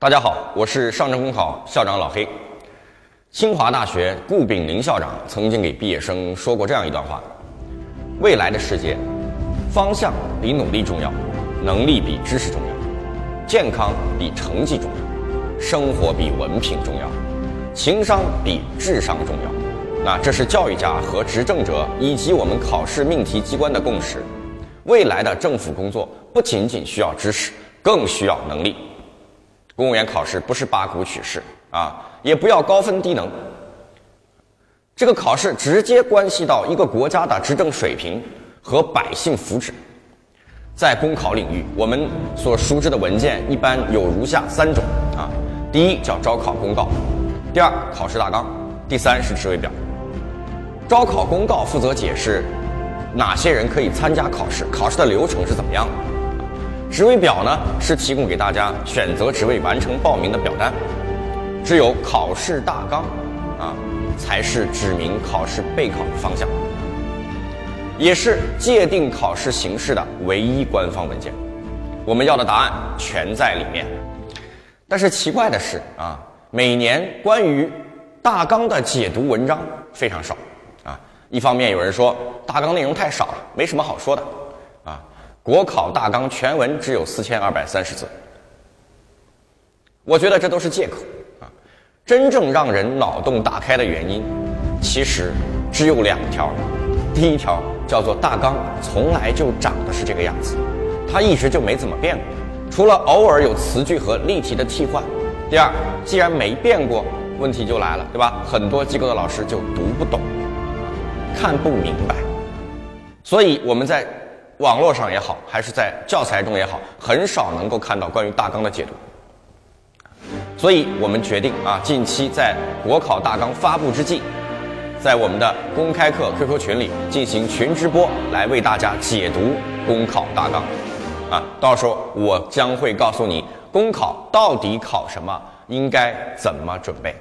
大家好，我是上证公考校长老黑。清华大学顾炳林校长曾经给毕业生说过这样一段话：未来的世界，方向比努力重要，能力比知识重要，健康比成绩重要，生活比文凭重要，情商比智商重要。那这是教育家和执政者以及我们考试命题机关的共识。未来的政府工作不仅仅需要知识，更需要能力。公务员考试不是八股取士啊，也不要高分低能。这个考试直接关系到一个国家的执政水平和百姓福祉。在公考领域，我们所熟知的文件一般有如下三种啊：第一叫招考公告，第二考试大纲，第三是职位表。招考公告负责解释哪些人可以参加考试，考试的流程是怎么样的。职位表呢，是提供给大家选择职位、完成报名的表单。只有考试大纲，啊，才是指明考试备考的方向，也是界定考试形式的唯一官方文件。我们要的答案全在里面。但是奇怪的是啊，每年关于大纲的解读文章非常少啊。一方面有人说大纲内容太少了，没什么好说的。国考大纲全文只有四千二百三十字，我觉得这都是借口啊！真正让人脑洞大开的原因，其实只有两条。第一条叫做大纲从来就长得是这个样子，它一直就没怎么变过，除了偶尔有词句和例题的替换。第二，既然没变过，问题就来了，对吧？很多机构的老师就读不懂，看不明白，所以我们在。网络上也好，还是在教材中也好，很少能够看到关于大纲的解读。所以我们决定啊，近期在国考大纲发布之际，在我们的公开课 QQ 群里进行群直播，来为大家解读公考大纲。啊，到时候我将会告诉你公考到底考什么，应该怎么准备。